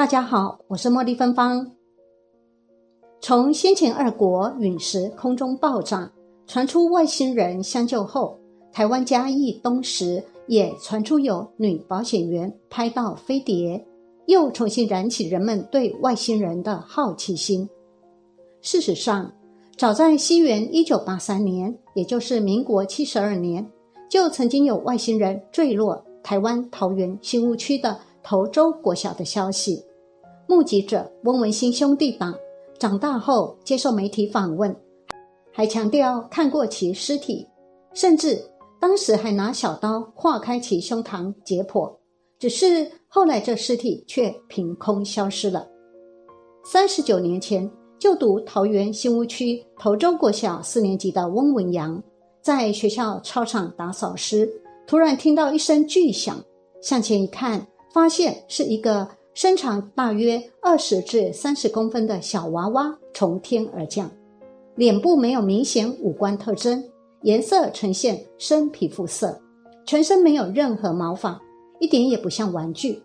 大家好，我是茉莉芬芳。从先前二国陨石空中爆炸传出外星人相救后，台湾嘉义东石也传出有女保险员拍到飞碟，又重新燃起人们对外星人的好奇心。事实上，早在西元一九八三年，也就是民国七十二年，就曾经有外星人坠落台湾桃园新屋区的头洲国小的消息。目击者翁文兴兄弟党长大后接受媒体访问，还强调看过其尸体，甚至当时还拿小刀划开其胸膛解剖。只是后来这尸体却凭空消失了。三十九年前就读桃园新屋区头洲国小四年级的翁文阳，在学校操场打扫时，突然听到一声巨响，向前一看，发现是一个。身长大约二十至三十公分的小娃娃从天而降，脸部没有明显五官特征，颜色呈现深皮肤色，全身没有任何毛发，一点也不像玩具。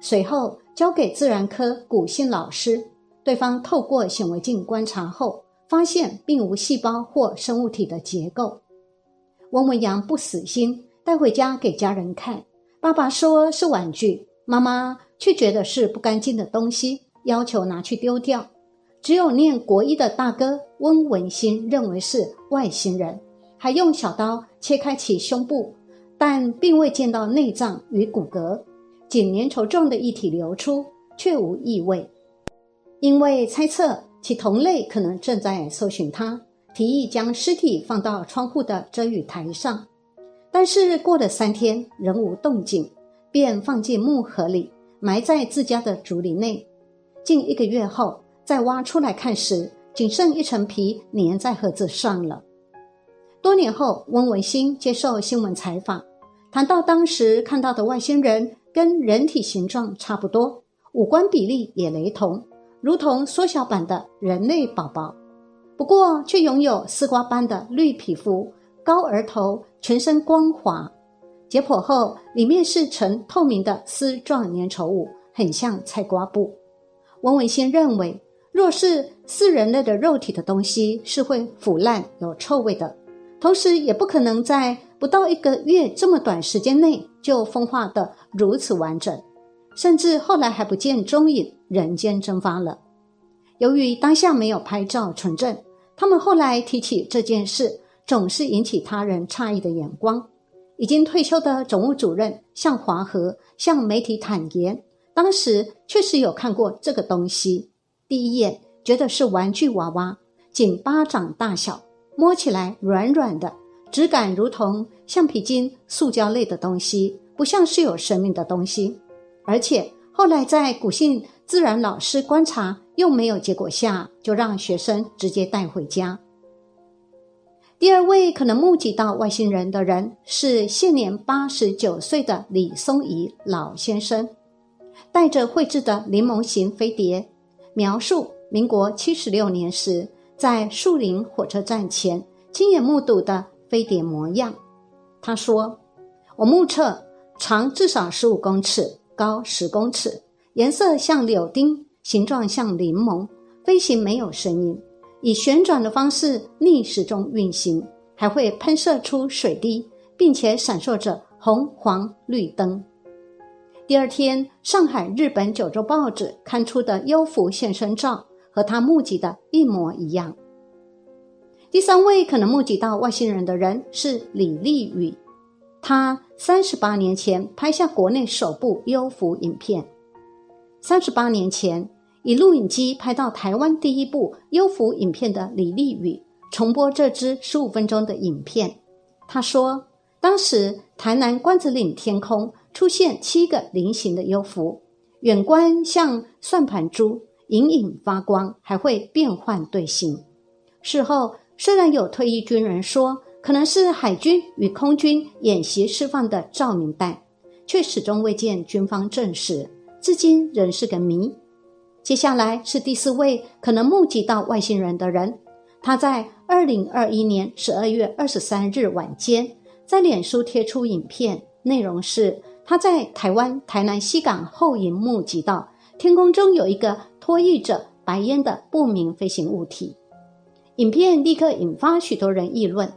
随后交给自然科古信老师，对方透过显微镜观察后，发现并无细胞或生物体的结构。翁文阳不死心，带回家给家人看，爸爸说是玩具，妈妈。却觉得是不干净的东西，要求拿去丢掉。只有念国医的大哥温文新认为是外星人，还用小刀切开其胸部，但并未见到内脏与骨骼，仅粘稠状的液体流出，却无异味。因为猜测其同类可能正在搜寻他，提议将尸体放到窗户的遮雨台上。但是过了三天仍无动静，便放进木盒里。埋在自家的竹林内，近一个月后再挖出来看时，仅剩一层皮粘在盒子上了。多年后，温文兴接受新闻采访，谈到当时看到的外星人跟人体形状差不多，五官比例也雷同，如同缩小版的人类宝宝，不过却拥有丝瓜般的绿皮肤、高额头、全身光滑。解剖后，里面是呈透明的丝状粘稠物，很像菜瓜布。王文先认为，若是似人类的肉体的东西，是会腐烂、有臭味的，同时也不可能在不到一个月这么短时间内就风化的如此完整，甚至后来还不见踪影，人间蒸发了。由于当下没有拍照存证，他们后来提起这件事，总是引起他人诧异的眼光。已经退休的总务主任向华和向媒体坦言，当时确实有看过这个东西。第一眼觉得是玩具娃娃，仅巴掌大小，摸起来软软的，质感如同橡皮筋、塑胶类的东西，不像是有生命的东西。而且后来在古信自然老师观察又没有结果下，就让学生直接带回家。第二位可能目击到外星人的人是现年八十九岁的李松仪老先生，带着绘制的柠檬形飞碟，描述民国七十六年时在树林火车站前亲眼目睹的飞碟模样。他说：“我目测长至少十五公尺，高十公尺，颜色像柳丁，形状像柠檬，飞行没有声音。”以旋转的方式逆时钟运行，还会喷射出水滴，并且闪烁着红、黄、绿灯。第二天，上海日本九州报纸刊出的幽浮现身照和他目击的一模一样。第三位可能目击到外星人的人是李立宇，他三十八年前拍下国内首部幽浮影片。三十八年前。以录影机拍到台湾第一部优浮影片的李丽宇重播这支十五分钟的影片。他说，当时台南关子岭天空出现七个菱形的幽浮，远观像算盘珠，隐隐发光，还会变换队形。事后虽然有退役军人说可能是海军与空军演习释放的照明弹，却始终未见军方证实，至今仍是个谜。接下来是第四位可能目击到外星人的人，他在二零二一年十二月二十三日晚间在脸书贴出影片，内容是他在台湾台南西港后营目击到天空中有一个拖曳着白烟的不明飞行物体。影片立刻引发许多人议论。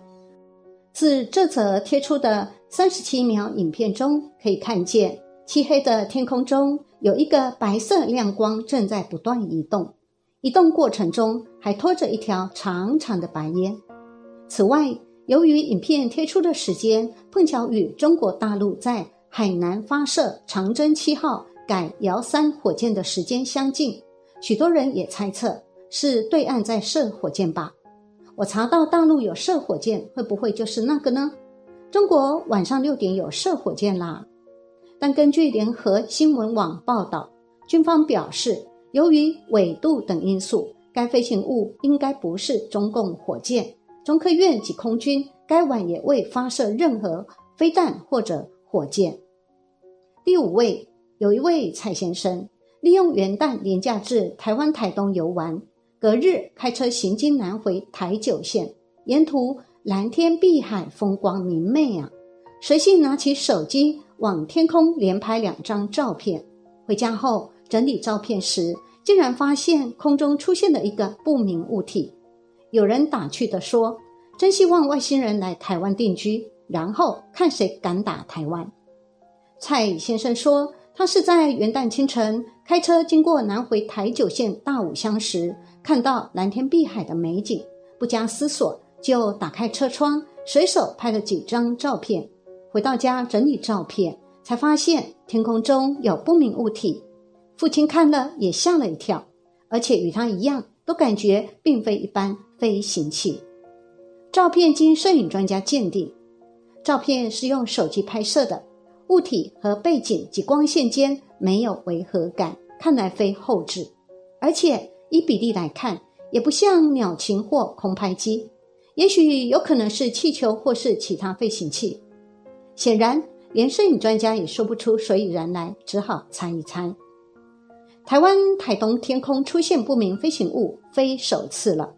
自这则贴出的三十七秒影片中可以看见，漆黑的天空中有一个白色亮光正在不断移动，移动过程中还拖着一条长长的白烟。此外，由于影片贴出的时间碰巧与中国大陆在海南发射长征七号改遥三火箭的时间相近，许多人也猜测是对岸在射火箭吧。我查到大陆有射火箭，会不会就是那个呢？中国晚上六点有射火箭啦。但根据联合新闻网报道，军方表示，由于纬度等因素，该飞行物应该不是中共火箭。中科院及空军该晚也未发射任何飞弹或者火箭。第五位，有一位蔡先生，利用元旦廉假至台湾台东游玩。隔日开车行经南回台九线，沿途蓝天碧海，风光明媚啊！随性拿起手机往天空连拍两张照片。回家后整理照片时，竟然发现空中出现了一个不明物体。有人打趣地说：“真希望外星人来台湾定居，然后看谁敢打台湾。”蔡先生说，他是在元旦清晨开车经过南回台九线大武乡时。看到蓝天碧海的美景，不加思索就打开车窗，随手拍了几张照片。回到家整理照片，才发现天空中有不明物体。父亲看了也吓了一跳，而且与他一样，都感觉并非一般飞行器。照片经摄影专家鉴定，照片是用手机拍摄的，物体和背景及光线间没有违和感，看来非后置，而且。依比例来看，也不像鸟禽或空拍机，也许有可能是气球或是其他飞行器。显然，连摄影专家也说不出所以然来，只好猜一猜。台湾台东天空出现不明飞行物，非首次了。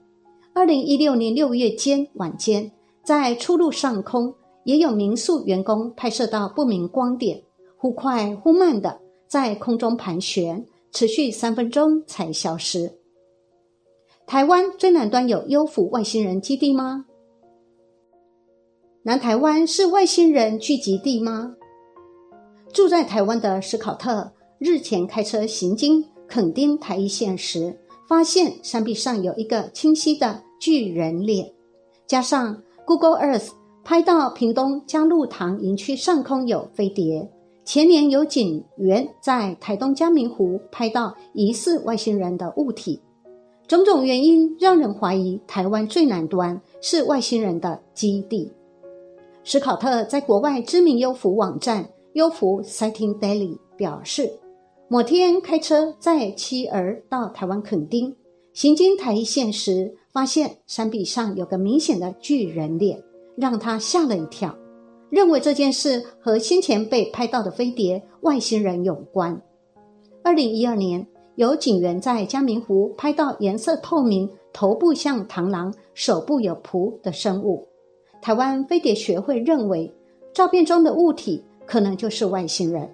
二零一六年六月间晚间，在出入上空，也有民宿员工拍摄到不明光点，忽快忽慢的在空中盘旋，持续三分钟才消失。台湾最南端有优抚外星人基地吗？南台湾是外星人聚集地吗？住在台湾的史考特日前开车行经垦丁台一线时，发现山壁上有一个清晰的巨人脸，加上 Google Earth 拍到屏东嘉鹿塘营区上空有飞碟，前年有警员在台东嘉明湖拍到疑似外星人的物体。种种原因让人怀疑，台湾最南端是外星人的基地。史考特在国外知名优福网站优福 Sighting Daily 表示，某天开车载妻儿到台湾垦丁，行经台一线时，发现山壁上有个明显的巨人脸，让他吓了一跳，认为这件事和先前被拍到的飞碟外星人有关。二零一二年。有警员在嘉明湖拍到颜色透明、头部像螳螂、手部有蹼的生物。台湾飞碟学会认为，照片中的物体可能就是外星人。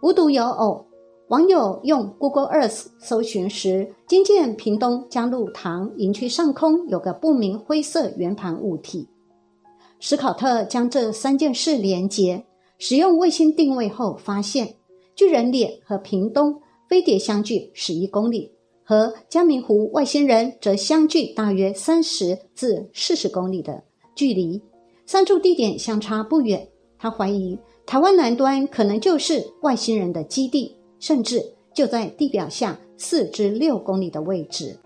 无独有偶，网友用 Google Earth 搜寻时，惊见屏东嘉鹿塘营区上空有个不明灰色圆盘物体。史考特将这三件事连接，使用卫星定位后，发现巨人脸和屏东。飞碟相距十一公里，和嘉明湖外星人则相距大约三十至四十公里的距离，三处地点相差不远。他怀疑台湾南端可能就是外星人的基地，甚至就在地表下四至六公里的位置。